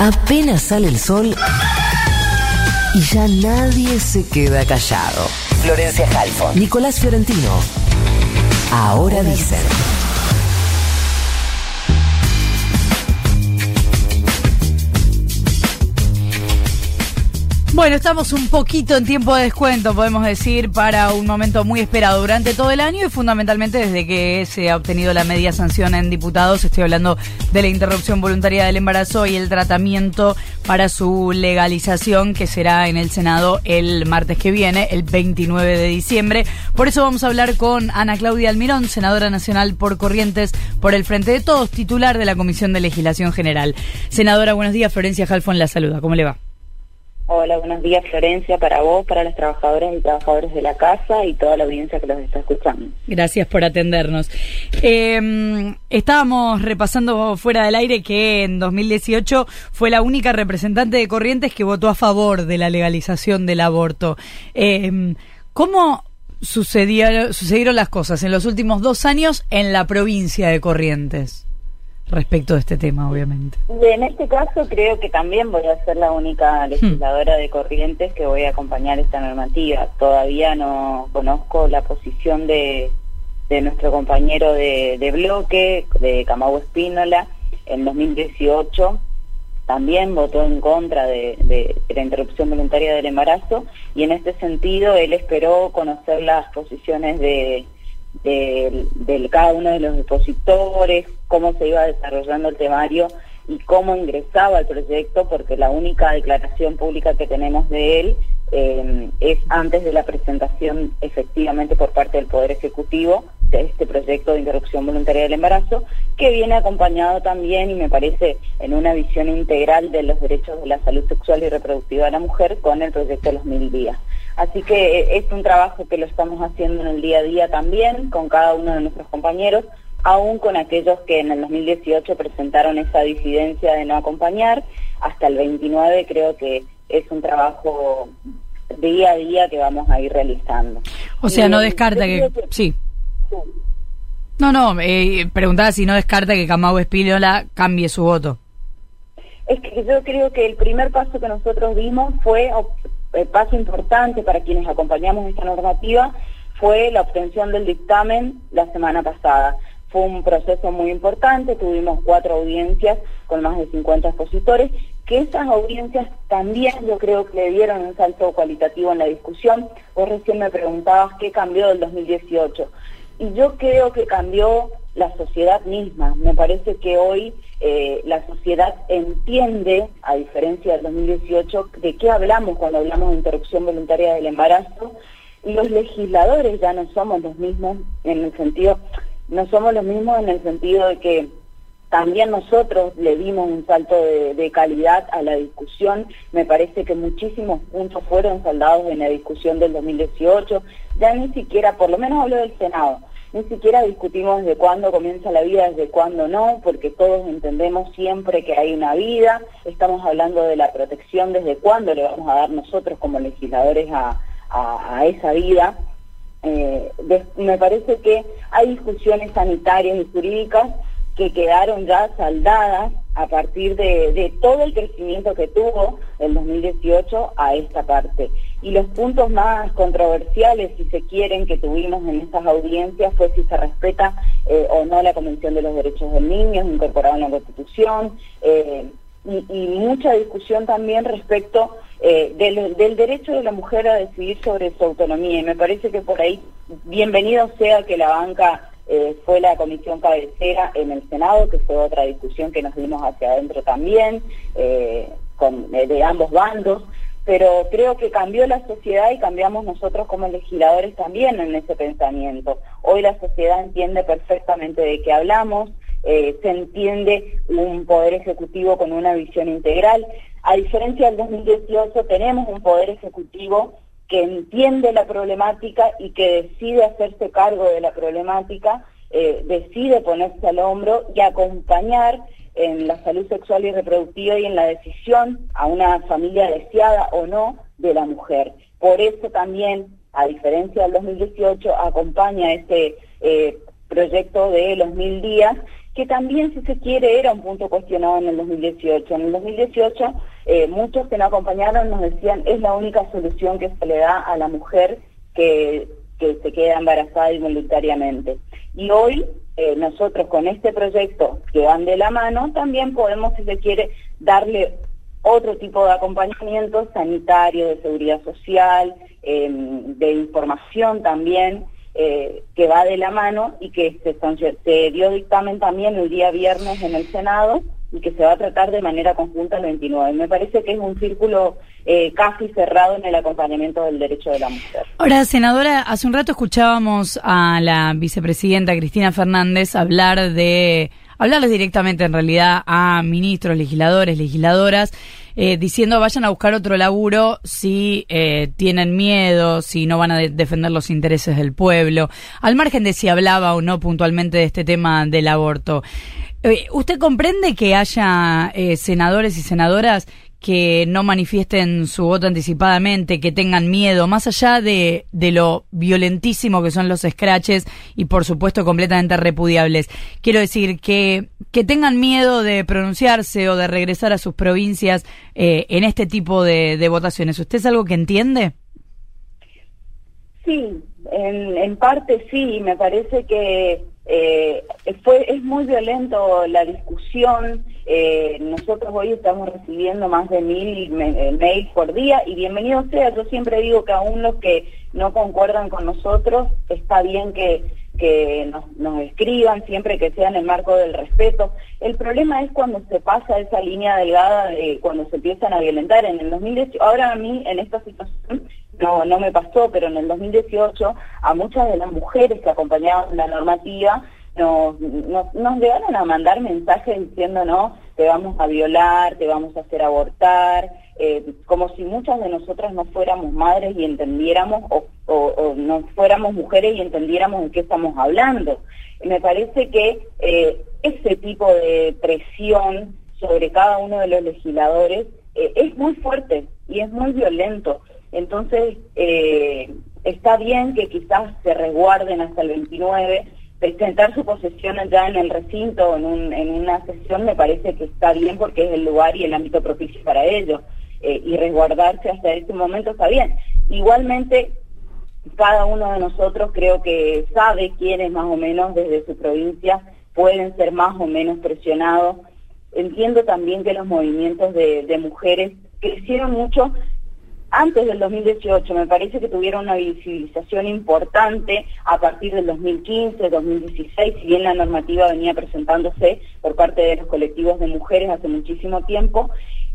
Apenas sale el sol y ya nadie se queda callado. Florencia Halfon, Nicolás Fiorentino. Ahora dicen. Bueno, estamos un poquito en tiempo de descuento, podemos decir, para un momento muy esperado durante todo el año y fundamentalmente desde que se ha obtenido la media sanción en diputados. Estoy hablando de la interrupción voluntaria del embarazo y el tratamiento para su legalización, que será en el Senado el martes que viene, el 29 de diciembre. Por eso vamos a hablar con Ana Claudia Almirón, senadora nacional por Corrientes por el Frente de Todos, titular de la Comisión de Legislación General. Senadora, buenos días. Florencia Jalfón la saluda. ¿Cómo le va? Hola, buenos días Florencia, para vos, para las trabajadoras y trabajadores de la casa y toda la audiencia que los está escuchando. Gracias por atendernos. Eh, estábamos repasando fuera del aire que en 2018 fue la única representante de Corrientes que votó a favor de la legalización del aborto. Eh, ¿Cómo sucedieron las cosas en los últimos dos años en la provincia de Corrientes? Respecto de este tema, obviamente. En este caso creo que también voy a ser la única hmm. legisladora de Corrientes que voy a acompañar esta normativa. Todavía no conozco la posición de, de nuestro compañero de, de bloque, de Camagüe Espínola, en 2018 también votó en contra de, de, la interrupción voluntaria del embarazo y en este sentido él esperó conocer las posiciones de de, cada uno de los depositores, cómo se iba desarrollando el temario y cómo ingresaba el proyecto, porque la única declaración pública que tenemos de él eh, es antes de la presentación efectivamente por parte del Poder Ejecutivo de este proyecto de interrupción voluntaria del embarazo, que viene acompañado también, y me parece, en una visión integral de los derechos de la salud sexual y reproductiva de la mujer con el proyecto de los mil días. Así que eh, es un trabajo que lo estamos haciendo en el día a día también con cada uno de nuestros compañeros, aún con aquellos que en el 2018 presentaron esa disidencia de no acompañar. Hasta el 29 creo que es un trabajo día a día que vamos a ir realizando. O sea, no descarta que... Sí. No, no, eh, preguntaba si no descarta que Camau Espínola cambie su voto. Es que yo creo que el primer paso que nosotros dimos fue el paso importante para quienes acompañamos esta normativa fue la obtención del dictamen la semana pasada. Fue un proceso muy importante, tuvimos cuatro audiencias con más de 50 expositores, que esas audiencias también yo creo que le dieron un salto cualitativo en la discusión. Vos recién me preguntabas qué cambió del 2018. Y yo creo que cambió la sociedad misma. Me parece que hoy eh, la sociedad entiende, a diferencia del 2018, de qué hablamos cuando hablamos de interrupción voluntaria del embarazo. Los legisladores ya no somos los mismos en el sentido, no somos los mismos en el sentido de que también nosotros le dimos un salto de, de, calidad a la discusión. Me parece que muchísimos puntos fueron saldados en la discusión del 2018. Ya ni siquiera, por lo menos hablo del Senado, ni siquiera discutimos desde cuándo comienza la vida, desde cuándo no, porque todos entendemos siempre que hay una vida. Estamos hablando de la protección, desde cuándo le vamos a dar nosotros como legisladores a, esa vida. Eh, me parece que hay discusiones sanitarias y jurídicas que quedaron ya saldadas a partir de, todo el crecimiento que tuvo el 2018 a esta parte. Y los puntos más controversiales, si se quieren, que tuvimos en estas audiencias fue si se respeta eh, o no la Convención de los Derechos del Niño, incorporada en la Constitución, eh, y, mucha discusión también respecto eh, del, del derecho de la mujer a decidir sobre su autonomía. Y me parece que por ahí, bienvenido sea que la banca fue la comisión cabecera en el Senado, que fue otra discusión que nos dimos hacia adentro también, con, de ambos bandos, pero creo que cambió la sociedad y cambiamos nosotros como legisladores también en ese pensamiento. Hoy la sociedad entiende perfectamente de qué hablamos, se entiende un poder ejecutivo con una visión integral. A diferencia del 2018, tenemos un poder ejecutivo que entiende la problemática y que decide hacerse cargo de la problemática, eh, decide ponerse al hombro y acompañar en la salud sexual y reproductiva y en la decisión a una familia deseada o no de la mujer. Por eso también, a diferencia del 2018, acompaña este eh, proyecto de los mil días que también, si se quiere, era un punto cuestionado en el 2018. En el 2018, eh, muchos que nos acompañaron nos decían, es la única solución que se le da a la mujer que, que se queda embarazada involuntariamente. Y hoy, eh, nosotros con este proyecto que van de la mano, también podemos, si se quiere, darle otro tipo de acompañamiento sanitario, de seguridad social, em, de información también, eh, que va de la mano y que se, se dio dictamen también el día viernes en el Senado y que se va a tratar de manera conjunta el 29. Me parece que es un círculo eh, casi cerrado en el acompañamiento del derecho de la mujer. Ahora, senadora, hace un rato escuchábamos a la vicepresidenta Cristina Fernández hablar de hablarles directamente en realidad a ministros, legisladores, legisladoras, eh, diciendo vayan a buscar otro laburo si eh, tienen miedo, si no van a defender los intereses del pueblo, al margen de si hablaba o no puntualmente de este tema del aborto. Eh, ¿Usted comprende que haya senadores y senadoras que no manifiesten su voto anticipadamente, que tengan miedo, más allá de, de lo violentísimo que son los scratches y por supuesto completamente repudiables. Quiero decir que, que tengan miedo de pronunciarse o de regresar a sus provincias eh, en este tipo de, de votaciones. ¿Usted es algo que entiende? Sí, en, en parte sí, me parece que eh, fue, es muy violento la discusión. Eh, nosotros hoy estamos recibiendo más de mil eh, mails por día y bienvenido sea. Yo siempre digo que aún los que no concuerdan con nosotros, está bien que, que nos, escriban siempre que sea en el marco del respeto. El problema es cuando se pasa esa línea delgada, de cuando se empiezan a violentar. En el 2018, ahora a mí en esta situación no, no me pasó, pero en el 2018 a muchas de las mujeres que acompañaban la normativa nos, nos, llegaron a mandar mensajes diciendo, no, te vamos a violar, te vamos a hacer abortar, eh, como si muchas de nosotras no fuéramos madres y entendiéramos, o, o, no fuéramos mujeres y entendiéramos en qué estamos hablando. me parece que eh, ese tipo de presión sobre cada uno de los legisladores eh, es muy fuerte y es muy violento. Entonces, eh, está bien que quizás se resguarden hasta el 29, presentar su posesión ya en el recinto, en, un, en una sesión, me parece que está bien porque es el lugar y el ámbito propicio para ello, eh, y resguardarse hasta ese momento está bien. Igualmente, cada uno de nosotros creo que sabe quiénes más o menos desde su provincia pueden ser más o menos presionados. Entiendo también que los movimientos de, de mujeres crecieron mucho antes del 2018 me parece que tuvieron una visibilización importante a partir del 2015, 2016, si bien la normativa venía presentándose por parte de los colectivos de mujeres hace muchísimo tiempo.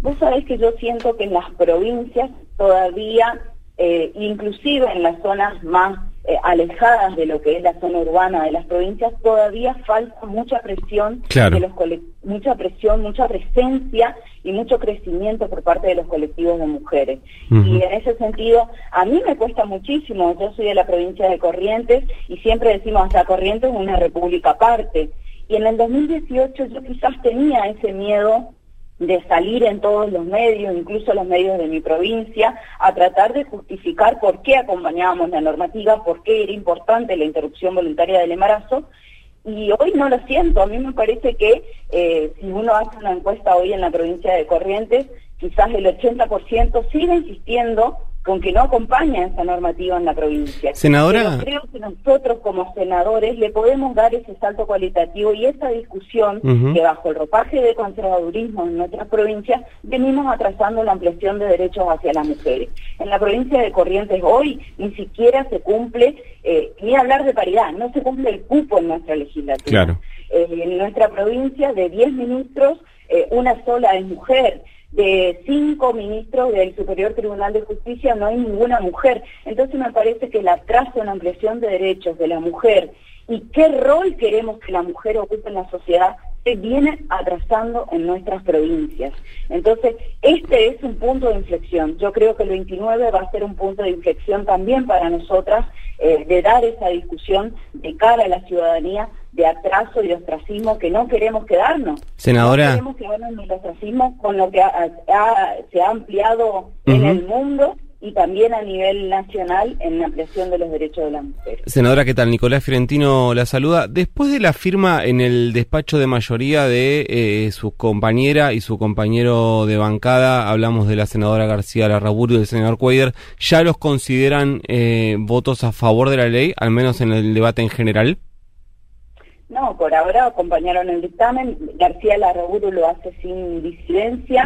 Vos sabés que yo siento que en las provincias todavía, eh, inclusive en las zonas más eh, alejadas de lo que es la zona urbana de las provincias, todavía falta mucha presión, de los mucha presión, mucha presencia y mucho crecimiento por parte de los colectivos de mujeres. Y en ese sentido, a mí me cuesta muchísimo, yo soy de la provincia de Corrientes y siempre decimos, hasta Corrientes es una república aparte. Y en el 2018 yo quizás tenía ese miedo de salir en todos los medios, incluso los medios de mi provincia, a tratar de justificar por qué acompañábamos la normativa, por qué era importante la interrupción voluntaria del embarazo. Y hoy no lo siento, a mí me parece que eh, si uno hace una encuesta hoy en la provincia de Corrientes, quizás el 80% sigue insistiendo con que no acompaña esa normativa en la provincia. Senadora. creo que nosotros como senadores le podemos dar ese salto cualitativo y esa discusión que bajo el ropaje de conservadurismo en nuestras provincias venimos atrasando la ampliación de derechos hacia las mujeres. En la provincia de Corrientes hoy ni siquiera se cumple, eh, ni hablar de paridad, no se cumple el cupo en nuestra legislatura. Claro. Eh, en nuestra provincia de 10 ministros, eh, una sola es mujer de cinco ministros del Superior Tribunal de Justicia no hay ninguna mujer. Entonces me parece que el atraso en ampliación de derechos de la mujer y qué rol queremos que la mujer ocupe en la sociedad se viene atrasando en nuestras provincias. Entonces, este es un punto de inflexión. Yo creo que el 29 va a ser un punto de inflexión también para nosotras eh, de dar esa discusión de cara a la ciudadanía de atraso y ostracismo que no queremos quedarnos. Senadora. No queremos quedarnos en el ostracismo con lo que se ha ampliado en el mundo y también a nivel nacional en la ampliación de los derechos de las mujeres. Senadora, ¿qué tal? Nicolás Fiorentino la saluda. Después de la firma en el despacho de mayoría de eh, su compañera y su compañero de bancada, hablamos de la senadora García Larraburu y del senador Cuader, ¿ya los consideran eh, votos a favor de la ley, al menos en el debate en general? No, por ahora acompañaron el dictamen. García Larraburu lo hace sin disidencia.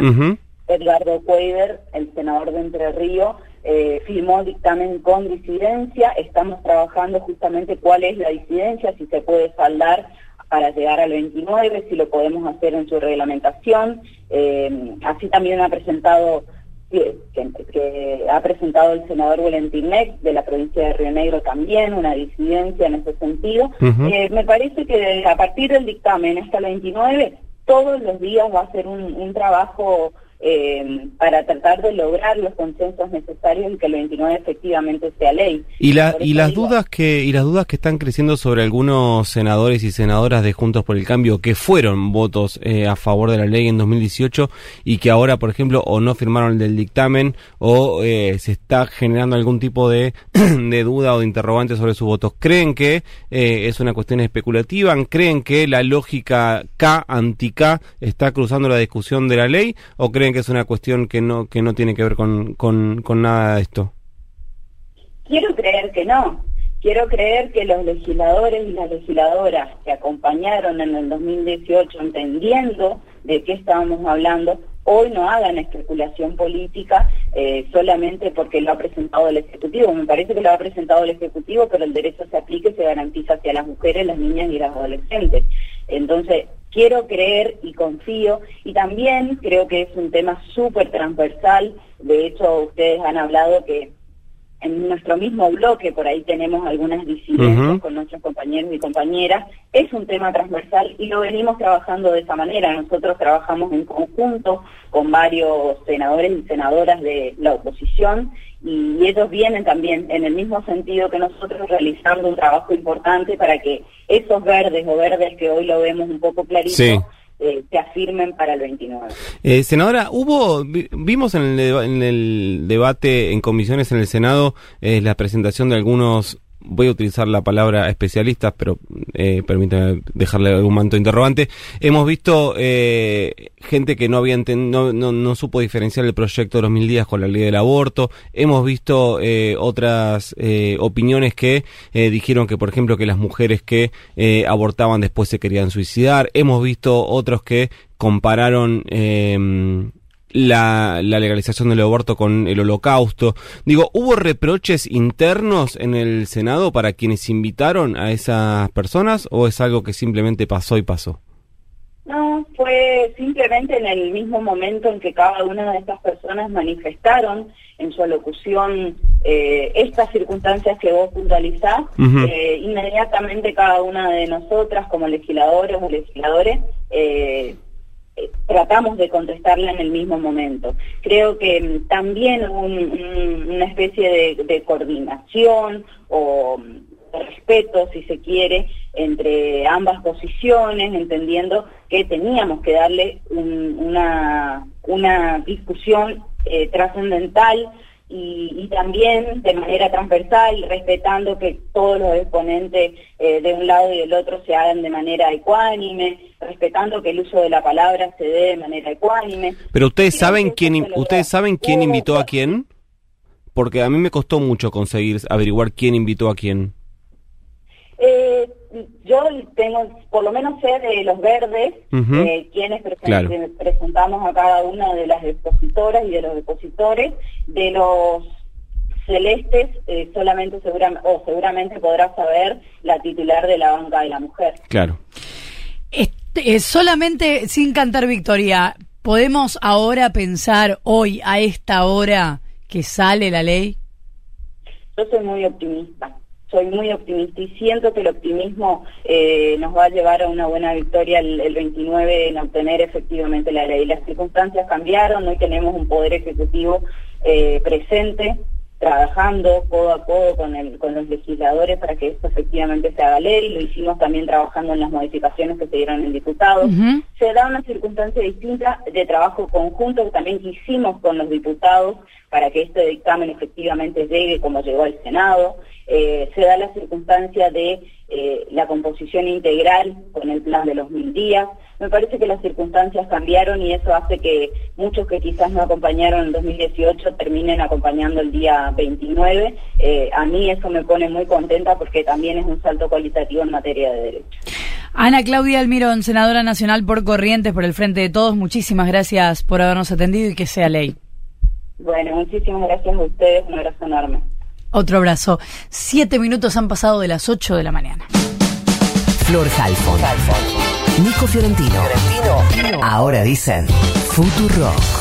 Edgardo Cuader, el senador de Entre Ríos, eh, firmó dictamen con disidencia. Estamos trabajando justamente cuál es la disidencia, si se puede saldar para llegar al 29, si lo podemos hacer en su reglamentación. Eh, así también ha presentado que, ha presentado el senador Valentín de la provincia de Río Negro también, una disidencia en ese sentido. Eh, me parece que a partir del dictamen hasta el 29, todos los días va a ser un, un trabajo eh, para tratar de lograr los consensos necesarios y que el 29 efectivamente sea ley. Y, la, y las dudas que y las dudas que están creciendo sobre algunos senadores y senadoras de Juntos por el Cambio que fueron votos eh, a favor de la ley en 2018 y que ahora, por ejemplo, o no firmaron el del dictamen o eh, se está generando algún tipo de, de duda o de interrogante sobre sus votos. ¿Creen que es una cuestión especulativa? ¿Creen que la lógica K anti-K está cruzando la discusión de la ley o creen que es una cuestión que no, que no tiene que ver con, con, nada de esto? Quiero creer que no. Quiero creer que los legisladores y las legisladoras que acompañaron en el 2018 entendiendo de qué estábamos hablando, hoy no hagan especulación política eh, solamente porque lo ha presentado el Ejecutivo. Me parece que lo ha presentado el Ejecutivo, pero el derecho se aplica y se garantiza hacia las mujeres, las niñas y las adolescentes. Entonces, quiero creer y confío, y también creo que es un tema súper transversal, de hecho ustedes han hablado que en nuestro mismo bloque, por ahí tenemos algunas disidencias con nuestros compañeros y compañeras, es un tema transversal y lo venimos trabajando de esa manera. Nosotros trabajamos en conjunto con varios senadores y senadoras de la oposición y ellos vienen también en el mismo sentido que nosotros realizando un trabajo importante para que esos verdes o verdes que hoy lo vemos un poco clarito eh, se afirmen para el 29. Eh, senadora, hubo, vimos en el, en el debate en comisiones en el Senado eh, la presentación de algunos voy a utilizar la palabra especialistas, pero eh, permítame dejarle algún manto interrogante. Hemos visto eh, gente que no había no, no, supo diferenciar el proyecto de los mil días con la ley del aborto. Hemos visto eh, otras eh, opiniones que eh, dijeron que, por ejemplo, que las mujeres que abortaban después se querían suicidar. Hemos visto otros que compararon la, legalización del aborto con el holocausto. Digo, ¿hubo reproches internos en el Senado para quienes invitaron a esas personas o es algo que simplemente pasó y pasó? No, fue simplemente en el mismo momento en que cada una de estas personas manifestaron en su alocución eh, estas circunstancias que vos puntualizás, eh, inmediatamente cada una de nosotras como legisladores o legisladores eh, tratamos de contestarla en el mismo momento. Creo que mm, también una especie de, coordinación o mm, respeto, si se quiere, entre ambas posiciones, entendiendo que teníamos que darle una, una discusión eh, trascendental y, también de manera transversal, respetando que todos los exponentes eh, de un lado y del otro se hagan de manera ecuánime, respetando que el uso de la palabra se dé de manera ecuánime. Pero ustedes saben quién ustedes saben quién invitó a quién? Porque a mí me costó mucho conseguir averiguar quién invitó a quién. Eh, yo tengo, por lo menos sé de los verdes, eh, quienes presentamos a cada una de las expositoras y de los depositores, de los celestes eh, solamente seguramente, o seguramente podrá saber la titular de la banca de la mujer. Claro. Este, solamente sin cantar victoria, ¿podemos ahora pensar hoy, a esta hora, que sale la ley? Yo soy muy optimista soy muy optimista y siento que el optimismo eh, nos va a llevar a una buena victoria el, 29 en obtener efectivamente la ley. Las circunstancias cambiaron, hoy tenemos un poder ejecutivo eh, presente trabajando codo a codo con, el, con los legisladores para que esto efectivamente se haga ley, lo hicimos también trabajando en las modificaciones que se dieron en diputados. Se da una circunstancia distinta de trabajo conjunto que también hicimos con los diputados para que este dictamen efectivamente llegue como llegó al Senado. Eh, se da la circunstancia de eh, la composición integral con el plan de los mil días. Me parece que las circunstancias cambiaron y eso hace que muchos que quizás no acompañaron en 2018 terminen acompañando el día 29. Eh, a mí eso me pone muy contenta porque también es un salto cualitativo en materia de derechos. Ana Claudia Almirón, senadora nacional por Corrientes, por el Frente de Todos, muchísimas gracias por habernos atendido y que sea ley. Bueno, muchísimas gracias a ustedes, un abrazo enorme. Otro abrazo. Siete minutos han pasado de las ocho de la mañana. Flor Halfon. Nico Fiorentino. Ahora dicen Rock.